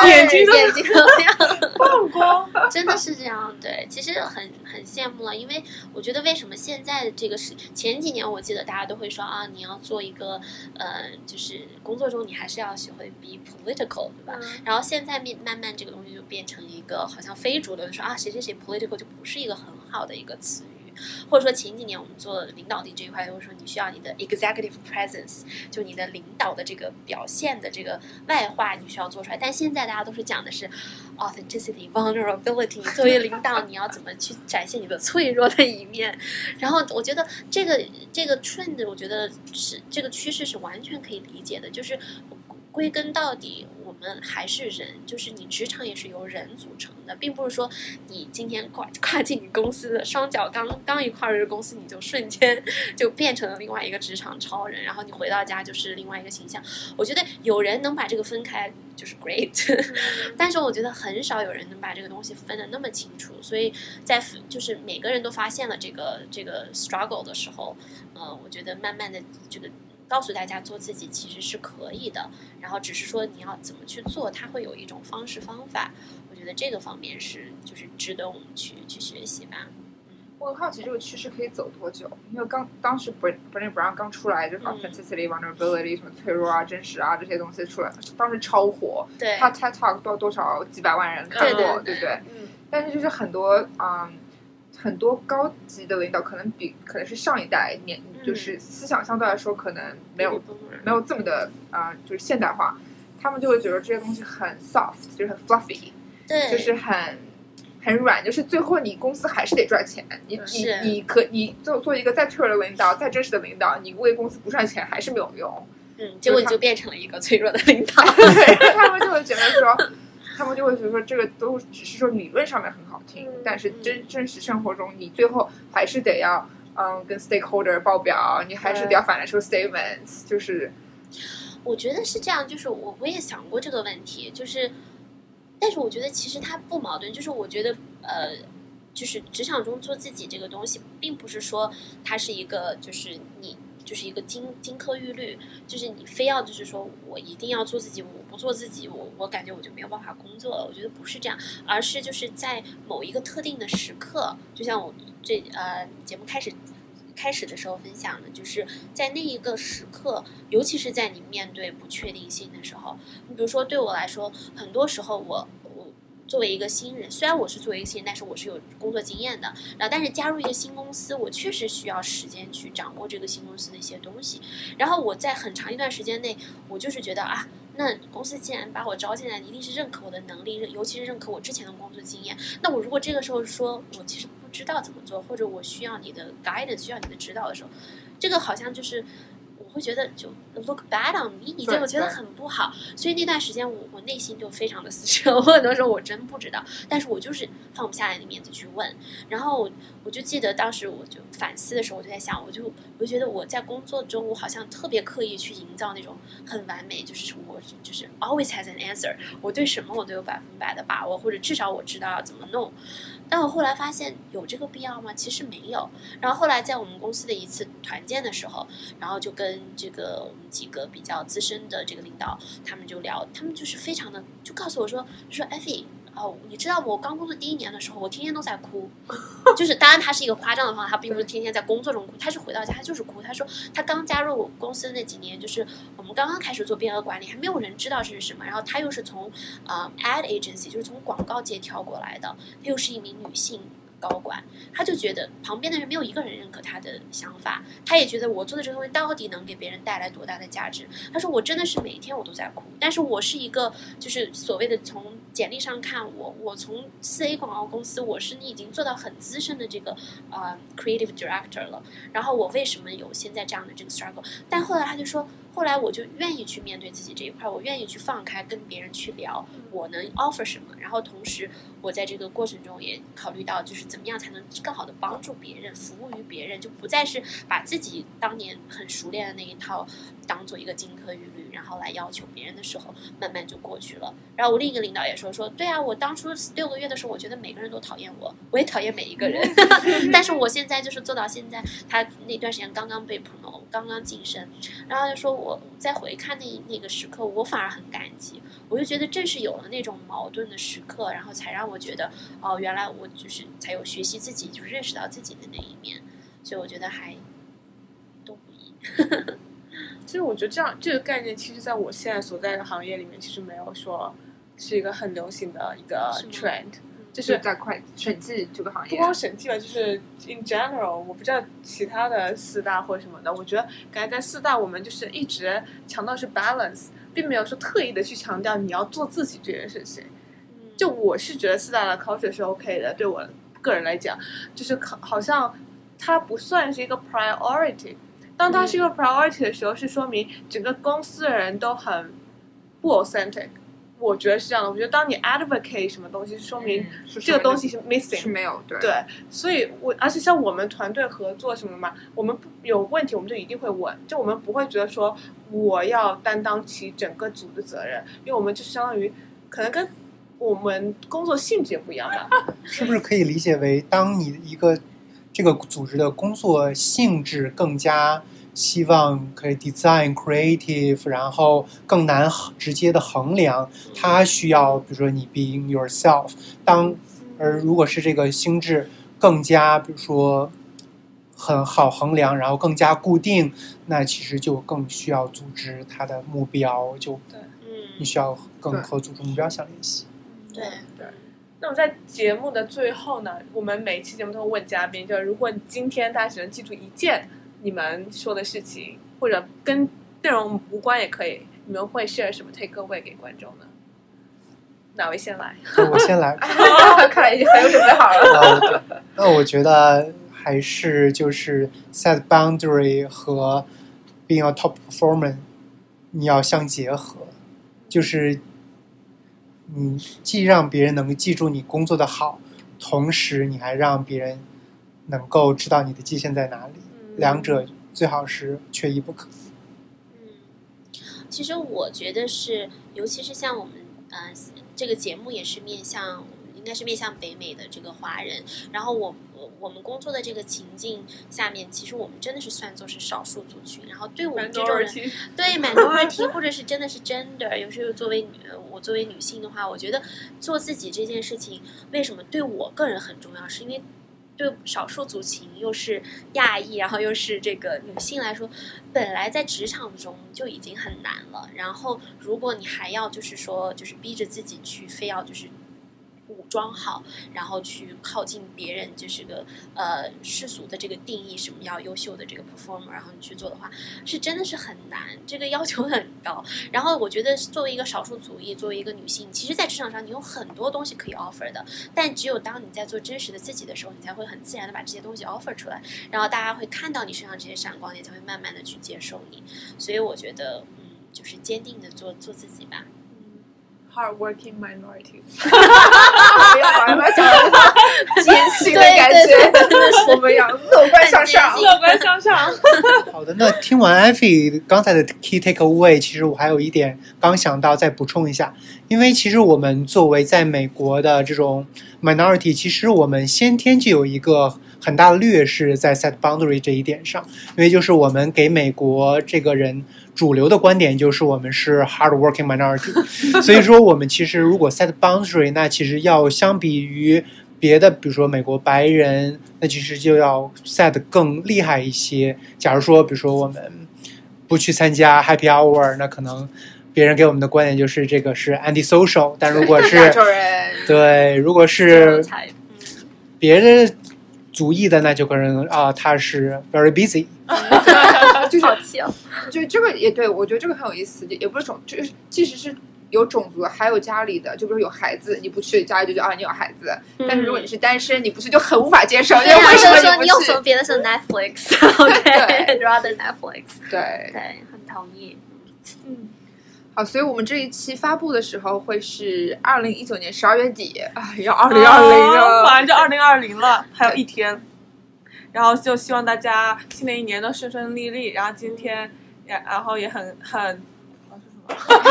眼睛都眼睛都亮。放光。真的是这样，对，其实很很羡慕了，因为我觉得为什么现在的这个是前几年，我记得大家都会说啊，你要做一个呃，就是工作中你还是要学会 be political，对吧？然后现在面慢慢这个东西就变成一个好像非主流说啊，谁谁谁 political 就不是一个很好的一个词语。或者说前几年我们做领导力这一块，就是说你需要你的 executive presence，就你的领导的这个表现的这个外化，你需要做出来。但现在大家都是讲的是 authenticity、vulnerability。作为领导，你要怎么去展现你的脆弱的一面？然后我觉得这个这个 trend，我觉得是这个趋势是完全可以理解的，就是归根到底，我们还是人，就是你职场也是由人组成的，并不是说你今天跨跨进你公司的双脚刚刚一跨入公司，你就瞬间 就变成了另外一个职场超人，然后你回到家就是另外一个形象。我觉得有人能把这个分开就是 great，但是我觉得很少有人能把这个东西分得那么清楚。所以在就是每个人都发现了这个这个 struggle 的时候，呃，我觉得慢慢的这个。告诉大家做自己其实是可以的，然后只是说你要怎么去做，它会有一种方式方法。我觉得这个方面是就是值得我们去去学习吧。我很好奇这个趋势可以走多久？因为刚当时 Bernie Brown 刚出来，就是 authenticity、vulnerability 什么脆弱啊、真实啊这些东西出来，当时超火。对，他 TED Talk 多多少几百万人看过，对不对？嗯。但是就是很多嗯。很多高级的领导可能比可能是上一代年，就是思想相对来说可能没有没有这么的啊，就是现代化，他们就会觉得这些东西很 soft，就是很 fluffy，对，就是很很软，就是最后你公司还是得赚钱，你你你可你做做一个再脆弱的领导，再真实的领导，你为公司不赚钱还是没有用，嗯，结果你就变成了一个脆弱的领导，对，他们就会觉得说。他们就会觉得说，这个都只是说理论上面很好听，但是真真实生活中，你最后还是得要嗯跟 stakeholder 报表，你还是得要反来说 statements，就是。我觉得是这样，就是我我也想过这个问题，就是，但是我觉得其实它不矛盾，就是我觉得呃，就是职场中做自己这个东西，并不是说它是一个就是你。就是一个金金科玉律，就是你非要就是说我一定要做自己，我不做自己，我我感觉我就没有办法工作了。我觉得不是这样，而是就是在某一个特定的时刻，就像我这呃节目开始开始的时候分享的，就是在那一个时刻，尤其是在你面对不确定性的时候，你比如说对我来说，很多时候我。作为一个新人，虽然我是作为一个新人，但是我是有工作经验的。然后，但是加入一个新公司，我确实需要时间去掌握这个新公司的一些东西。然后，我在很长一段时间内，我就是觉得啊，那公司既然把我招进来，一定是认可我的能力，尤其是认可我之前的工作经验。那我如果这个时候说我其实不知道怎么做，或者我需要你的 guidance，需要你的指导的时候，这个好像就是。会觉得就 look bad on me，就我觉得很不好，所以那段时间我我内心就非常的撕扯。我很多时候我真不知道，但是我就是放不下来那面子去问。然后我就记得当时我就反思的时候，我就在想，我就我就觉得我在工作中我好像特别刻意去营造那种很完美，就是我就是 always has an answer，我对什么我都有百分百的把握，或者至少我知道要怎么弄。但我后来发现有这个必要吗？其实没有。然后后来在我们公司的一次团建的时候，然后就跟这个我们几个比较资深的这个领导，他们就聊，他们就是非常的就告诉我说，就说艾菲。哦，你知道我刚工作第一年的时候，我天天都在哭，就是当然他是一个夸张的方法，他并不是天天在工作中哭，他是回到家他就是哭。他说他刚加入公司那几年，就是我们刚刚开始做变额管理，还没有人知道这是什么。然后他又是从呃 ad agency，就是从广告界跳过来的，他又是一名女性。高管，他就觉得旁边的人没有一个人认可他的想法，他也觉得我做的这个东西到底能给别人带来多大的价值。他说我真的是每天我都在哭，但是我是一个就是所谓的从简历上看我，我从四 A 广告公司，我是你已经做到很资深的这个呃 creative director 了，然后我为什么有现在这样的这个 struggle？但后来他就说。后来我就愿意去面对自己这一块，我愿意去放开跟别人去聊，我能 offer 什么。然后同时，我在这个过程中也考虑到，就是怎么样才能更好的帮助别人，服务于别人，就不再是把自己当年很熟练的那一套当做一个金科玉律，然后来要求别人的时候，慢慢就过去了。然后我另一个领导也说说，对啊，我当初六个月的时候，我觉得每个人都讨厌我，我也讨厌每一个人。但是我现在就是做到现在，他那段时间刚刚被 promote，刚刚晋升，然后就说。我再回看那那个时刻，我反而很感激。我就觉得正是有了那种矛盾的时刻，然后才让我觉得，哦，原来我就是才有学习自己，就认识到自己的那一面。所以我觉得还都不易。其实我觉得这样这个概念，其实在我现在所在的行业里面，其实没有说是一个很流行的一个 trend。就是在会审计这个行业，不光审计吧，就是 in general，我不知道其他的四大或什么的。我觉得感觉在四大，我们就是一直强调是 balance，并没有说特意的去强调你要做自己这件事情。就我是觉得四大的 culture 是 OK 的，对我个人来讲，就是好像它不算是一个 priority。当它是一个 priority 的时候，是说明整个公司的人都很不 authentic。我觉得是这样的。我觉得当你 advocate 什么东西，说明这个东西是是 missing 是。没有对对，所以我而且像我们团队合作什么嘛，我们不有问题我们就一定会问，就我们不会觉得说我要担当起整个组的责任，因为我们就相当于可能跟我们工作性质也不一样吧。是不是可以理解为，当你一个这个组织的工作性质更加希望可以 design creative，然后更难直接的衡量，它需要比如说你 being yourself。当而如果是这个心智更加比如说很好衡量，然后更加固定，那其实就更需要组织它的目标，就你嗯，需要更和组织目标相联系。对。对，那么在节目的最后呢，我们每期节目都会问嘉宾，就是如果今天大家只能记住一件你们说的事情，或者跟内容无关也可以，你们会 share 什么 take away 给观众呢？哪位先来？我先来。看来已经很有准备好了。呃，那我觉得还是就是 set boundary 和 being a top performer 你要相结合，就是你既让别人能够记住你工作的好，同时你还让别人能够知道你的界限在哪里，两者最好是缺一不可。嗯，其实我觉得是，尤其是像我们呃这个节目也是面向，应该是面向北美的这个华人。然后我我我们工作的这个情境下面，其实我们真的是算作是少数族群。然后对我们这种人，对 minority 或者是真的是 gender，有时候作为女，呃我作为女性的话，我觉得做自己这件事情，为什么对我个人很重要？是因为对少数族群又是亚裔，然后又是这个女性来说，本来在职场中就已经很难了，然后如果你还要就是说，就是逼着自己去非要就是。装好，然后去靠近别人，就是个呃世俗的这个定义，什么要优秀的这个 performer，然后你去做的话，是真的是很难，这个要求很高。然后我觉得作为一个少数族裔，作为一个女性，其实，在职场上你有很多东西可以 offer 的，但只有当你在做真实的自己的时候，你才会很自然的把这些东西 offer 出来，然后大家会看到你身上这些闪光点，才会慢慢的去接受你。所以我觉得，嗯，就是坚定的做做自己吧。Hardworking minorities。不要好像在讲艰辛的感觉我们要乐观向上 乐观向上。好的，那听完艾菲刚才的 key take away，其实我还有一点刚想到再补充一下，因为其实我们作为在美国的这种 minority，其实我们先天就有一个很大的劣势在 set boundary 这一点上，因为就是我们给美国这个人主流的观点就是我们是 hard working minority，所以说我们其实如果 set boundary，那其实要相比于别的，比如说美国白人，那其实就要 set 更厉害一些。假如说，比如说我们不去参加 Happy Hour，那可能别人给我们的观点就是这个是 anti-social。但如果是，对，如果是别的族裔的，那就可能啊，他是 very busy。就是好气哦。就这个也对我觉得这个很有意思，也也不是种，就是即使是有种族，还有家里的，就比如有孩子，你不去家里就觉得啊你有孩子，但是如果你是单身，你不去就很无法接受，对啊，为什就是说么不去你用什么？别的是 Netflix，OK，rather Netflix，对，对，很同意。嗯好，所以我们这一期发布的时候会是二零一九年十二月底啊，要二零二零了，马上就二零二零了，还有一天。然后就希望大家新的一年都顺顺利利。然后今天，也然后也很很，我说什么？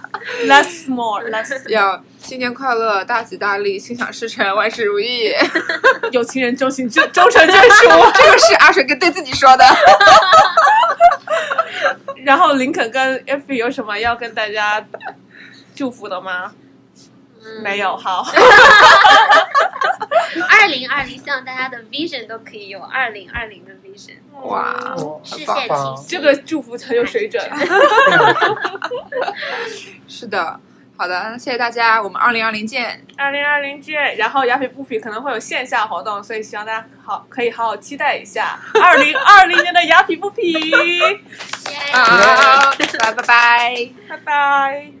Less more, less 要新年快乐，大吉大利，心想事成，万事如意。有情人终成眷终成眷属。这个是阿水跟对自己说的。然后林肯跟 Effie 有什么要跟大家祝福的吗？嗯没有，。好。二零二零，希望大家的 vision 都可以有二零二零的 vision，哇，哦视线清晰。这个祝福很有水准。是的，好的，谢谢大家，我们二零二零见。二零二零见，然后雅痞不痞可能会有线下活动，所以希望大家好可以好好期待一下 二零二零年的雅痞不痞。耶好，拜拜拜。拜拜。